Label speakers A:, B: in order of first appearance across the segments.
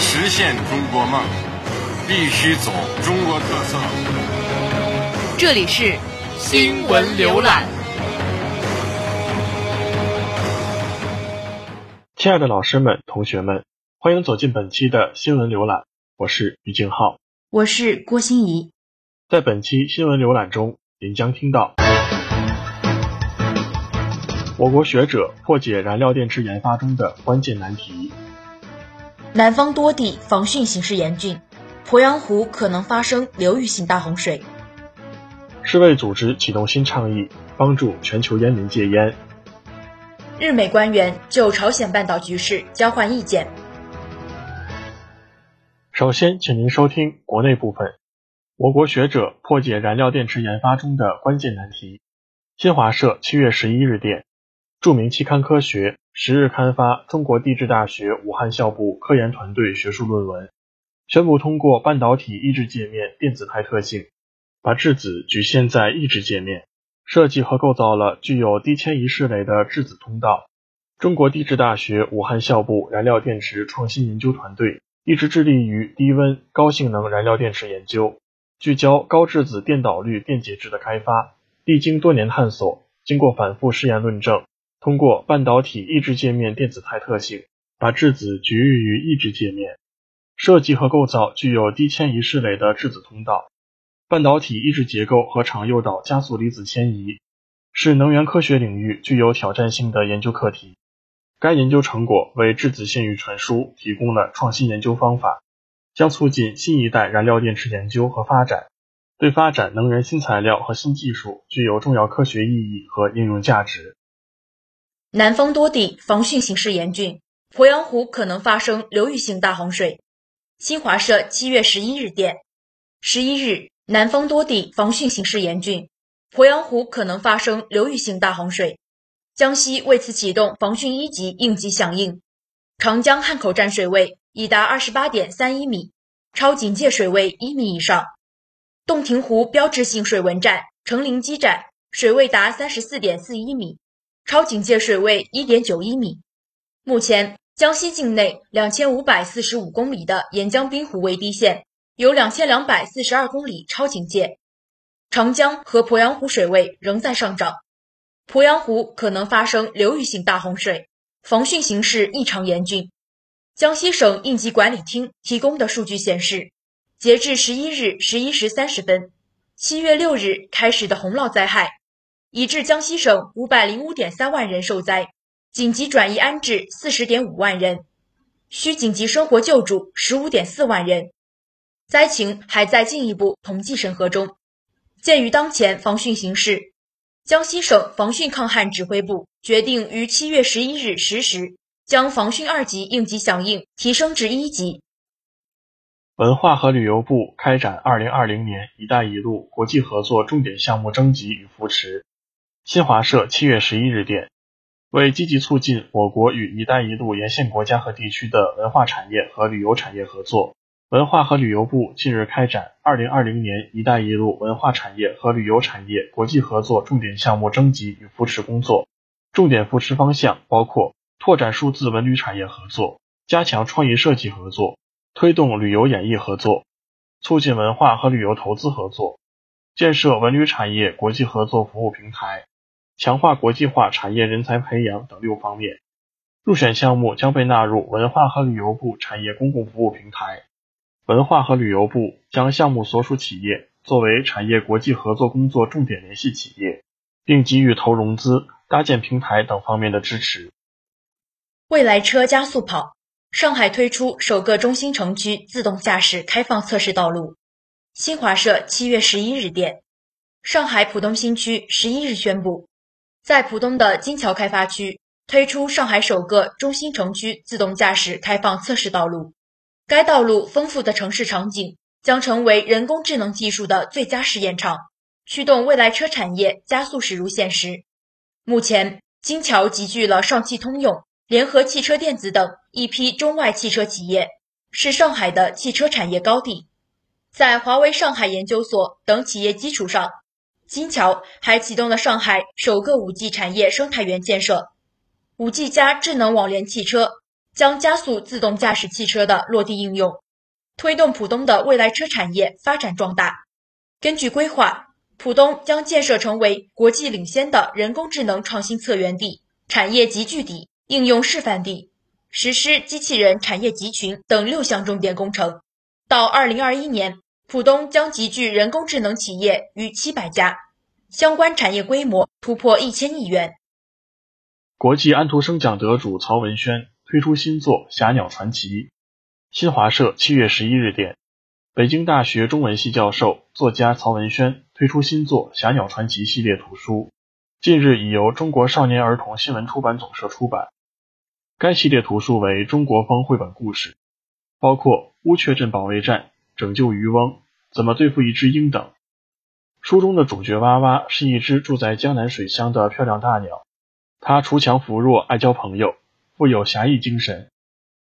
A: 实现中国梦，必须走中国特色。
B: 这里是
C: 新闻浏览。
D: 亲爱的老师们、同学们，欢迎走进本期的新闻浏览。我是于静浩，
E: 我是郭欣怡。
D: 在本期新闻浏览中，您将听到我国学者破解燃料电池研发中的关键难题。
E: 南方多地防汛形势严峻，鄱阳湖可能发生流域性大洪水。
D: 世卫组织启动新倡议，帮助全球烟民戒烟。
E: 日美官员就朝鲜半岛局势交换意见。
D: 首先，请您收听国内部分。我国学者破解燃料电池研发中的关键难题。新华社七月十一日电，著名期刊《科学》十日刊发中国地质大学武汉校部科研团队学术论文，宣布通过半导体抑制界面电子态特性，把质子局限在抑制界面，设计和构造了具有低迁移势垒的质子通道。中国地质大学武汉校部燃料电池创新研究团队。一直致力于低温高性能燃料电池研究，聚焦高质子电导率电解质的开发。历经多年探索，经过反复试验论证，通过半导体抑制界面电子态特性，把质子局域于抑制界面，设计和构造具有低迁移势垒的质子通道。半导体抑制结构和场诱导加速离子迁移，是能源科学领域具有挑战性的研究课题。该研究成果为质子信誉传输提供了创新研究方法，将促进新一代燃料电池研究和发展，对发展能源新材料和新技术具有重要科学意义和应用价值。
E: 南方多地防汛形势严峻，鄱阳湖可能发生流域性大洪水。新华社七月十一日电，十一日，南方多地防汛形势严峻，鄱阳湖可能发生流域性大洪水。江西为此启动防汛一级应急响应，长江汉口站水位已达二十八点三一米，超警戒水位一米以上；洞庭湖标志性水文站成陵基站水位达三十四点四一米，超警戒水位一点九一米。目前，江西境内两千五百四十五公里的沿江滨湖为低线有两千两百四十二公里超警戒，长江和鄱阳湖水位仍在上涨。鄱阳湖可能发生流域性大洪水，防汛形势异常严峻。江西省应急管理厅提供的数据显示，截至十一日十一时三十分，七月六日开始的洪涝灾害，已致江西省五百零五点三万人受灾，紧急转移安置四十点五万人，需紧急生活救助十五点四万人，灾情还在进一步统计审核中。鉴于当前防汛形势，江西省防汛抗旱指挥部决定于七月十一日十时将防汛二级应急响应提升至一级。
D: 文化和旅游部开展二零二零年“一带一路”国际合作重点项目征集与扶持。新华社七月十一日电，为积极促进我国与“一带一路”沿线国家和地区的文化产业和旅游产业合作。文化和旅游部近日开展二零二零年“一带一路”文化产业和旅游产业国际合作重点项目征集与扶持工作，重点扶持方向包括拓展数字文旅产业合作，加强创意设计合作，推动旅游演艺合作，促进文化和旅游投资合作，建设文旅产业国际合作服务平台，强化国际化产业人才培养等六方面。入选项目将被纳入文化和旅游部产业公共服务平台。文化和旅游部将项目所属企业作为产业国际合作工作重点联系企业，并给予投融资、搭建平台等方面的支持。
E: 未来车加速跑，上海推出首个中心城区自动驾驶开放测试道路。新华社七月十一日电，上海浦东新区十一日宣布，在浦东的金桥开发区推出上海首个中心城区自动驾驶开放测试道路。该道路丰富的城市场景将成为人工智能技术的最佳试验场，驱动未来车产业加速驶入现实。目前，金桥集聚了上汽通用、联合汽车电子等一批中外汽车企业，是上海的汽车产业高地。在华为上海研究所等企业基础上，金桥还启动了上海首个 5G 产业生态园建设。5G 加智能网联汽车将加速自动驾驶汽车的落地应用，推动浦东的未来车产业发展壮大。根据规划，浦东将建设成为国际领先的人工智能创新策源地、产业集聚地、应用示范地，实施机器人产业集群等六项重点工程。到2021年，浦东将集聚人工智能企业逾七百家，相关产业规模突破一千亿元。
D: 国际安徒生奖得主曹文轩推出新作《侠鸟传奇》。新华社七月十一日电，北京大学中文系教授、作家曹文轩推出新作《侠鸟传奇》系列图书，近日已由中国少年儿童新闻出版总社出版。该系列图书为中国风绘本故事，包括乌鹊镇保卫战。拯救渔翁，怎么对付一只鹰等。书中的主角娃娃是一只住在江南水乡的漂亮大鸟，它锄强扶弱，爱交朋友，富有侠义精神。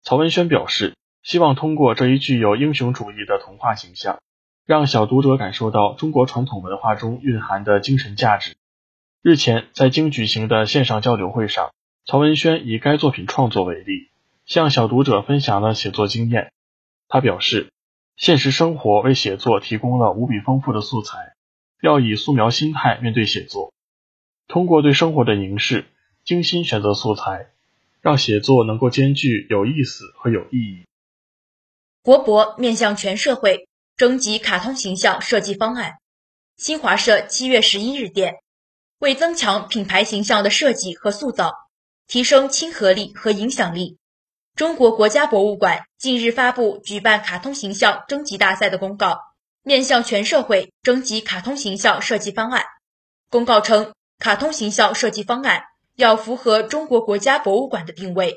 D: 曹文轩表示，希望通过这一具有英雄主义的童话形象，让小读者感受到中国传统文化中蕴含的精神价值。日前，在京举行的线上交流会上，曹文轩以该作品创作为例，向小读者分享了写作经验。他表示。现实生活为写作提供了无比丰富的素材，要以素描心态面对写作，通过对生活的凝视，精心选择素材，让写作能够兼具有意思和有意义。
E: 国博面向全社会征集卡通形象设计方案。新华社七月十一日电，为增强品牌形象的设计和塑造，提升亲和力和影响力。中国国家博物馆近日发布举办卡通形象征集大赛的公告，面向全社会征集卡通形象设计方案。公告称，卡通形象设计方案要符合中国国家博物馆的定位，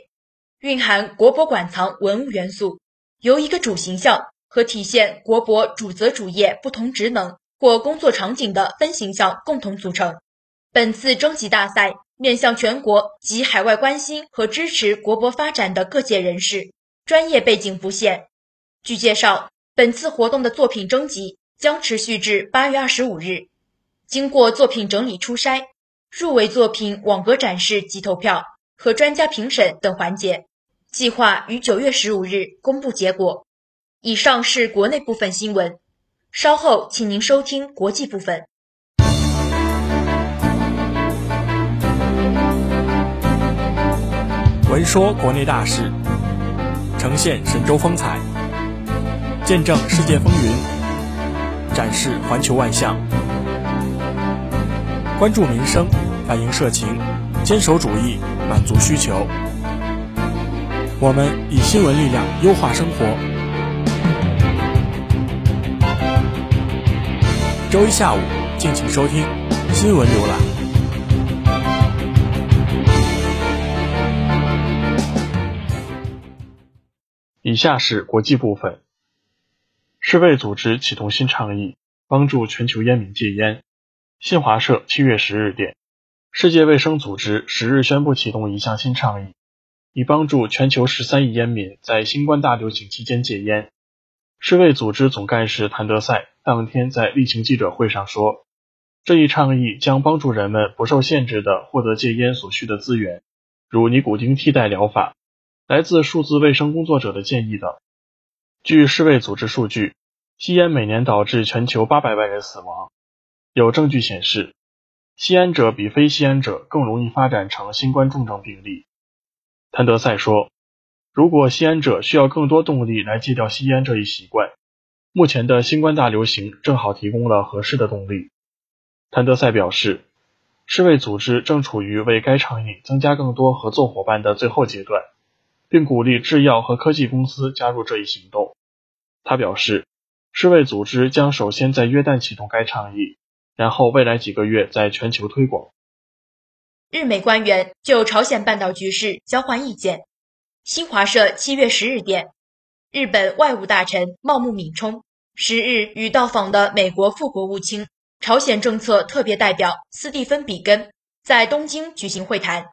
E: 蕴含国博馆藏文物元素，由一个主形象和体现国博主责主业不同职能或工作场景的分形象共同组成。本次征集大赛。面向全国及海外关心和支持国博发展的各界人士，专业背景不限。据介绍，本次活动的作品征集将持续至八月二十五日。经过作品整理初筛、入围作品网格展示及投票和专家评审等环节，计划于九月十五日公布结果。以上是国内部分新闻，稍后请您收听国际部分。
F: 闻说国内大事，呈现神州风采，见证世界风云，展示环球万象，关注民生，反映社情，坚守主义，满足需求。我们以新闻力量优化生活。周一下午，敬请收听新闻浏览。
D: 以下是国际部分。世卫组织启动新倡议，帮助全球烟民戒烟。新华社七月十日电，世界卫生组织十日宣布启动一项新倡议，以帮助全球十三亿烟民在新冠大流行期间戒烟。世卫组织总干事谭德赛当天在例行记者会上说，这一倡议将帮助人们不受限制的获得戒烟所需的资源，如尼古丁替代疗法。来自数字卫生工作者的建议等。据世卫组织数据，吸烟每年导致全球八百万人死亡。有证据显示，吸烟者比非吸烟者更容易发展成新冠重症病例。谭德赛说：“如果吸烟者需要更多动力来戒掉吸烟这一习惯，目前的新冠大流行正好提供了合适的动力。”谭德赛表示，世卫组织正处于为该倡议增加更多合作伙伴的最后阶段。并鼓励制药和科技公司加入这一行动。他表示，世卫组织将首先在约旦启动该倡议，然后未来几个月在全球推广。
E: 日美官员就朝鲜半岛局势交换意见。新华社七月十日电，日本外务大臣茂木敏充十日与到访的美国副国务卿、朝鲜政策特别代表斯蒂芬·比根在东京举行会谈，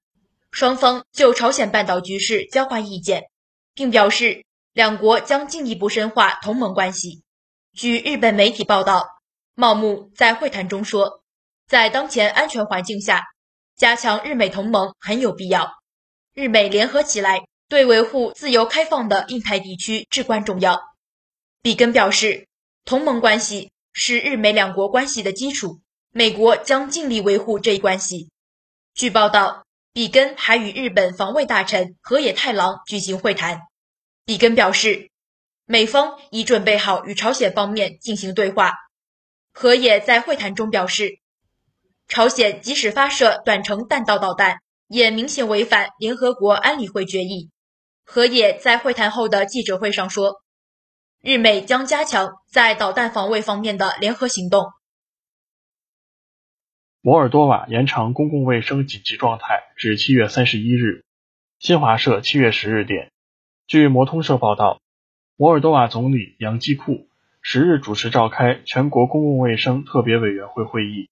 E: 双方就朝鲜半岛局势交换意见，并表示两国将进一步深化同盟关系。据日本媒体报道，茂木在会谈中说，在当前安全环境下，加强日美同盟很有必要。日美联合起来，对维护自由开放的印太地区至关重要。比根表示，同盟关系是日美两国关系的基础，美国将尽力维护这一关系。据报道，比根还与日本防卫大臣河野太郎举行会谈。比根表示，美方已准备好与朝鲜方面进行对话。河野在会谈中表示，朝鲜即使发射短程弹道导弹，也明显违反联合国安理会决议。河野在会谈后的记者会上说。日美将加强在导弹防卫方面的联合行动。
D: 摩尔多瓦延长公共卫生紧急状态至七月三十一日。新华社七月十日电，据摩通社报道，摩尔多瓦总理杨基库十日主持召开全国公共卫生特别委员会会议，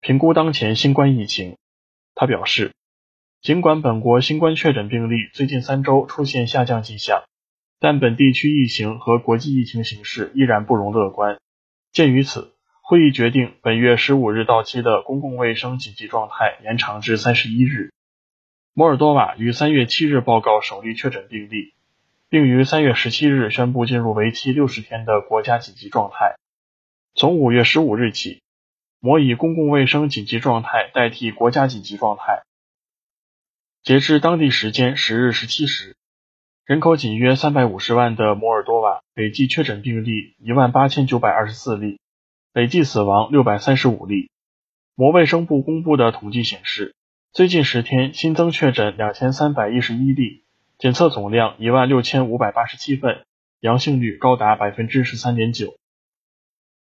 D: 评估当前新冠疫情。他表示，尽管本国新冠确诊病例最近三周出现下降迹象。但本地区疫情和国际疫情形势依然不容乐观。鉴于此，会议决定本月十五日到期的公共卫生紧急状态延长至三十一日。摩尔多瓦于三月七日报告首例确诊病例，并于三月十七日宣布进入为期六十天的国家紧急状态。从五月十五日起，摩以公共卫生紧急状态代替国家紧急状态。截至当地时间十日十七时。人口仅约三百五十万的摩尔多瓦累计确诊病例一万八千九百二十四例，累计死亡六百三十五例。摩卫生部公布的统计显示，最近十天新增确诊两千三百一十一例，检测总量一万六千五百八十七份，阳性率高达百分之十三点九。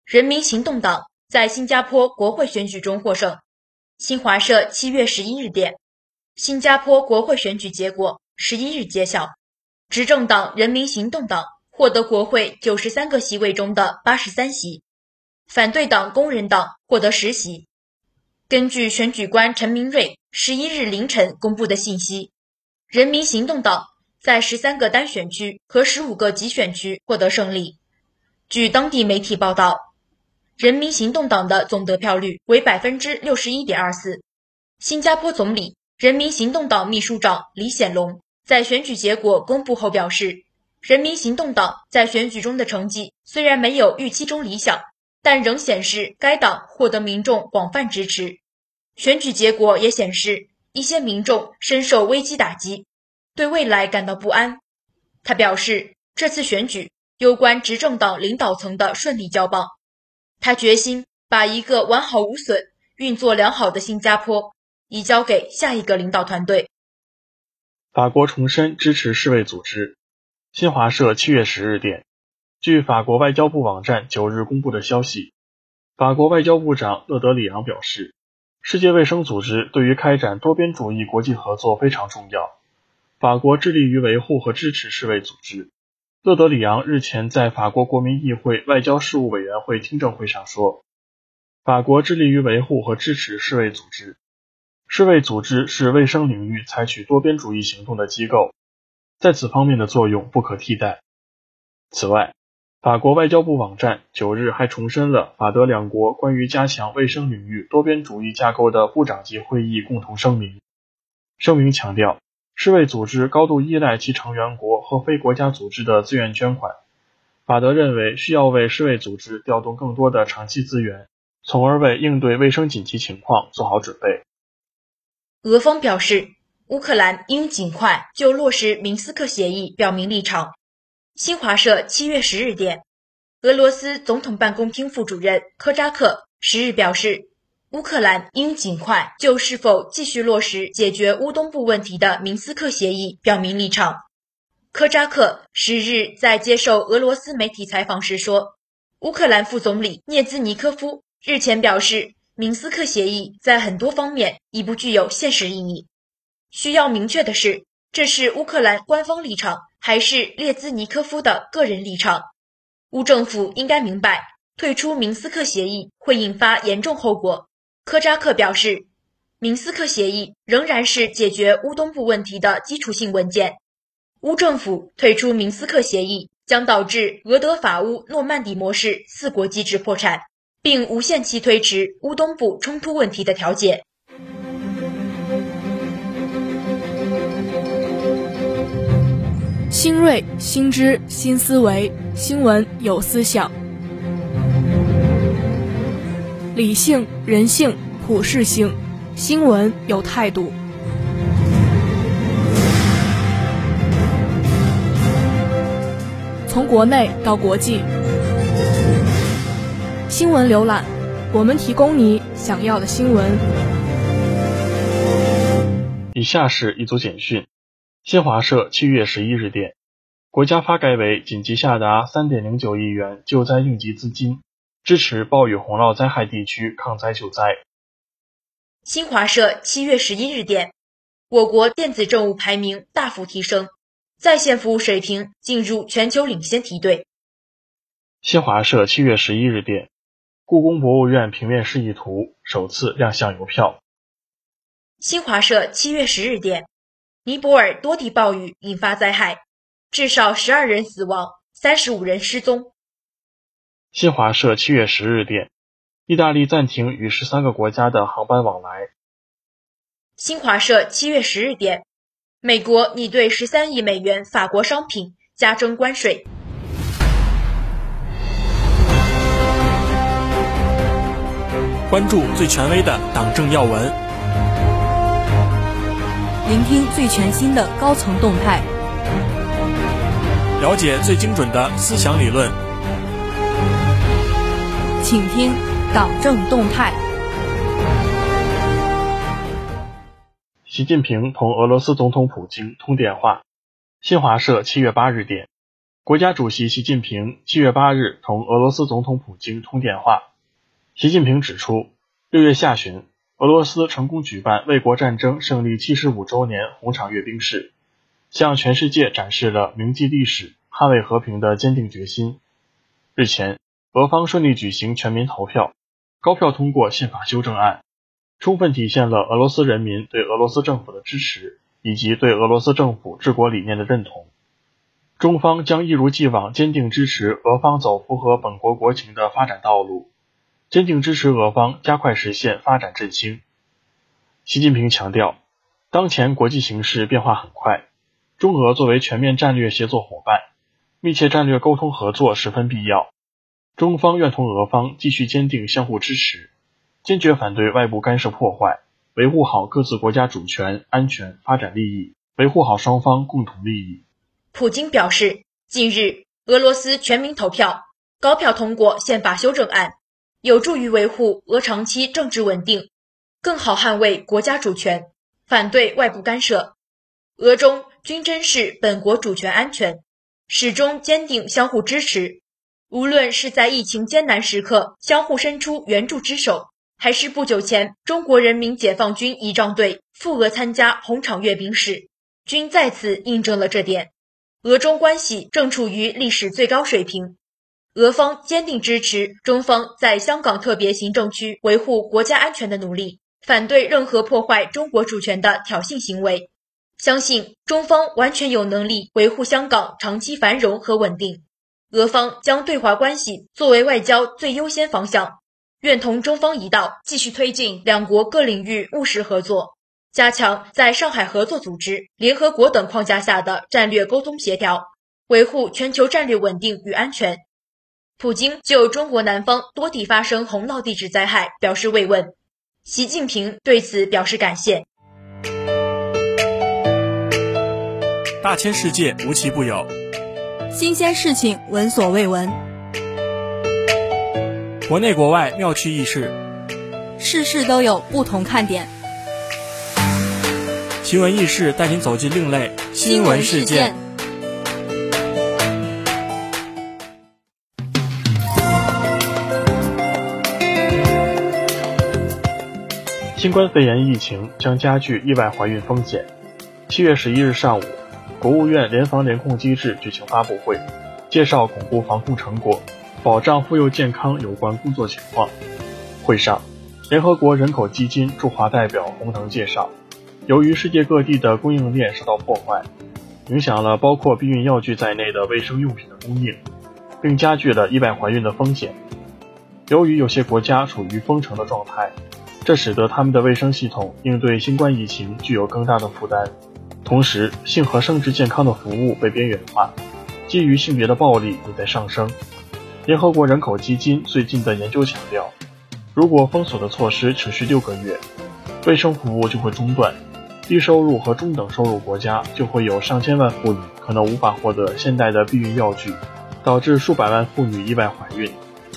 E: 人民行动党在新加坡国会选举中获胜。新华社七月十一日电，新加坡国会选举结果十一日揭晓。执政党人民行动党获得国会九十三个席位中的八十三席，反对党工人党获得十席。根据选举官陈明瑞十一日凌晨公布的信息，人民行动党在十三个单选区和十五个集选区获得胜利。据当地媒体报道，人民行动党的总得票率为百分之六十一点二四。新加坡总理、人民行动党秘书长李显龙。在选举结果公布后表示，人民行动党在选举中的成绩虽然没有预期中理想，但仍显示该党获得民众广泛支持。选举结果也显示，一些民众深受危机打击，对未来感到不安。他表示，这次选举攸关执政党领导层的顺利交棒，他决心把一个完好无损、运作良好的新加坡移交给下一个领导团队。
D: 法国重申支持世卫组织。新华社七月十日电，据法国外交部网站九日公布的消息，法国外交部长勒德里昂表示，世界卫生组织对于开展多边主义国际合作非常重要，法国致力于维护和支持世卫组织。勒德里昂日前在法国国民议会外交事务委员会听证会上说，法国致力于维护和支持世卫组织。世卫组织是卫生领域采取多边主义行动的机构，在此方面的作用不可替代。此外，法国外交部网站九日还重申了法德两国关于加强卫生领域多边主义架构的部长级会议共同声明。声明强调，世卫组织高度依赖其成员国和非国家组织的自愿捐款。法德认为需要为世卫组织调动更多的长期资源，从而为应对卫生紧急情况做好准备。
E: 俄方表示，乌克兰应尽快就落实明斯克协议表明立场。新华社七月十日电，俄罗斯总统办公厅副主任科扎克十日表示，乌克兰应尽快就是否继续落实解决乌东部问题的明斯克协议表明立场。科扎克十日在接受俄罗斯媒体采访时说，乌克兰副总理涅兹尼科夫日前表示。明斯克协议在很多方面已不具有现实意义。需要明确的是，这是乌克兰官方立场还是列兹尼科夫的个人立场。乌政府应该明白，退出明斯克协议会引发严重后果。科扎克表示，明斯克协议仍然是解决乌东部问题的基础性文件。乌政府退出明斯克协议将导致俄德法乌诺曼底模式四国机制破产，并无限期推迟乌东部冲突问题的调解。
B: 新锐、新知、新思维，新闻有思想，理性、人性、普世性，新闻有态度。从国内到国际，新闻浏览，我们提供你想要的新闻。
D: 以下是一组简讯。新华社七月十一日电，国家发改委紧急下达三点零九亿元救灾应急资金，支持暴雨洪涝灾害地区抗灾救灾。
E: 新华社七月十一日电，我国电子政务排名大幅提升，在线服务水平进入全球领先梯队。
D: 新华社七月十一日电，故宫博物院平面示意图首次亮相邮票。
E: 新华社七月十日电。尼泊尔多地暴雨引发灾害，至少十二人死亡，三十五人失踪。
D: 新华社七月十日电，意大利暂停与十三个国家的航班往来。
E: 新华社七月十日电，美国拟对十三亿美元法国商品加征关税。
F: 关注最权威的党政要闻。
G: 聆听最全新的高层动态，
F: 了解最精准的思想理论，
G: 请听党政动态。
D: 习近平同俄罗斯总统普京通电话。新华社七月八日电，国家主席习近平七月八日同俄罗斯总统普京通电话。习近平指出，六月下旬。俄罗斯成功举办卫国战争胜利七十五周年红场阅兵式，向全世界展示了铭记历史、捍卫和平的坚定决心。日前，俄方顺利举行全民投票，高票通过宪法修正案，充分体现了俄罗斯人民对俄罗斯政府的支持以及对俄罗斯政府治国理念的认同。中方将一如既往坚定支持俄方走符合本国国情的发展道路。坚定支持俄方加快实现发展振兴。习近平强调，当前国际形势变化很快，中俄作为全面战略协作伙伴，密切战略沟通合作十分必要。中方愿同俄方继续坚定相互支持，坚决反对外部干涉破坏，维护好各自国家主权、安全、发展利益，维护好双方共同利益。
E: 普京表示，近日俄罗斯全民投票，高票通过宪法修正案。有助于维护俄长期政治稳定，更好捍卫国家主权，反对外部干涉。俄中均珍视本国主权安全，始终坚定相互支持。无论是在疫情艰难时刻相互伸出援助之手，还是不久前中国人民解放军仪仗队赴俄参加红场阅兵式，均再次印证了这点。俄中关系正处于历史最高水平。俄方坚定支持中方在香港特别行政区维护国家安全的努力，反对任何破坏中国主权的挑衅行为。相信中方完全有能力维护香港长期繁荣和稳定。俄方将对华关系作为外交最优先方向，愿同中方一道继续推进两国各领域务实合作，加强在上海合作组织、联合国等框架下的战略沟通协调，维护全球战略稳定与安全。普京就中国南方多地发生洪涝地质灾害表示慰问，习近平对此表示感谢。
F: 大千世界无奇不有，
G: 新鲜事情闻所未闻，
F: 国内国外妙趣轶事，
G: 事事都有不同看点。
F: 奇闻异事带您走进另类新闻事件。
D: 新冠肺炎疫情将加剧意外怀孕风险。七月十一日上午，国务院联防联控机制举行发布会，介绍巩固防控成果、保障妇幼健康有关工作情况。会上，联合国人口基金驻华代表洪腾介绍，由于世界各地的供应链受到破坏，影响了包括避孕药具在内的卫生用品的供应，并加剧了意外怀孕的风险。由于有些国家处于封城的状态，这使得他们的卫生系统应对新冠疫情具有更大的负担。同时，性和生殖健康的服务被边缘化，基于性别的暴力也在上升。联合国人口基金最近的研究强调，如果封锁的措施持续六个月，卫生服务就会中断，低收入和中等收入国家就会有上千万妇女可能无法获得现代的避孕药具，导致数百万妇女意外怀孕。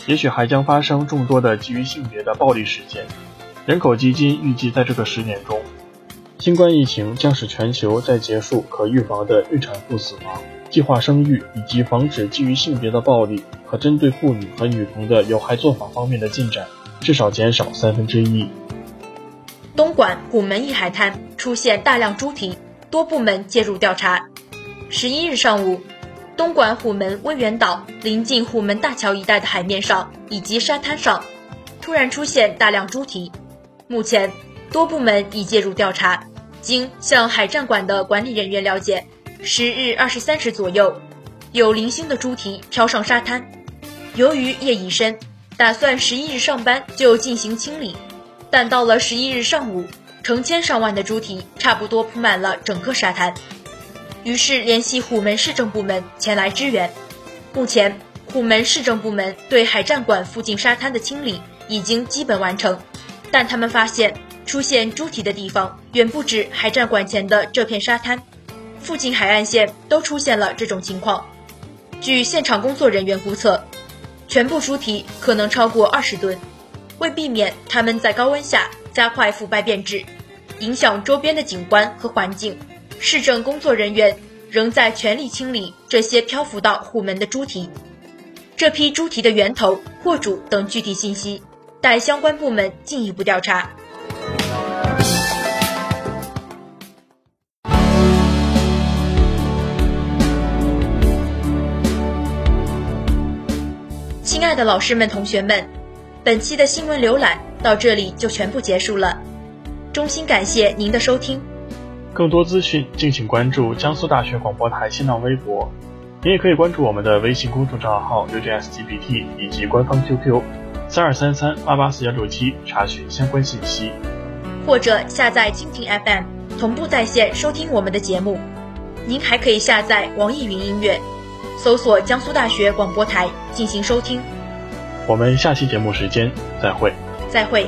D: 也许还将发生众多的基于性别的暴力事件。人口基金预计，在这个十年中，新冠疫情将使全球在结束可预防的孕产妇死亡、计划生育以及防止基于性别的暴力和针对妇女和女童的有害做法方面的进展至少减少三分之一。
E: 东莞虎门一海滩出现大量猪蹄，多部门介入调查。十一日上午。东莞虎门威远岛临近虎门大桥一带的海面上以及沙滩上，突然出现大量猪蹄。目前，多部门已介入调查。经向海战馆的管理人员了解，十日二十三时左右，有零星的猪蹄飘上沙滩。由于夜已深，打算十一日上班就进行清理，但到了十一日上午，成千上万的猪蹄差不多铺满了整个沙滩。于是联系虎门市政部门前来支援。目前，虎门市政部门对海战馆附近沙滩的清理已经基本完成，但他们发现出现猪蹄的地方远不止海战馆前的这片沙滩，附近海岸线都出现了这种情况。据现场工作人员估测，全部猪蹄可能超过二十吨。为避免它们在高温下加快腐败变质，影响周边的景观和环境。市政工作人员仍在全力清理这些漂浮到虎门的猪蹄，这批猪蹄的源头、货主等具体信息待相关部门进一步调查。亲爱的老师们、同学们，本期的新闻浏览到这里就全部结束了，衷心感谢您的收听。
D: 更多资讯，敬请关注江苏大学广播台新浪微博。您也可以关注我们的微信公众账号 u g s g b t 以及官方 QQ 三二三三八八四幺六七，查询相关信息。
E: 或者下载蜻蜓 FM，同步在线收听我们的节目。您还可以下载网易云音乐，搜索江苏大学广播台进行收听。
D: 我们下期节目时间再会。
E: 再会。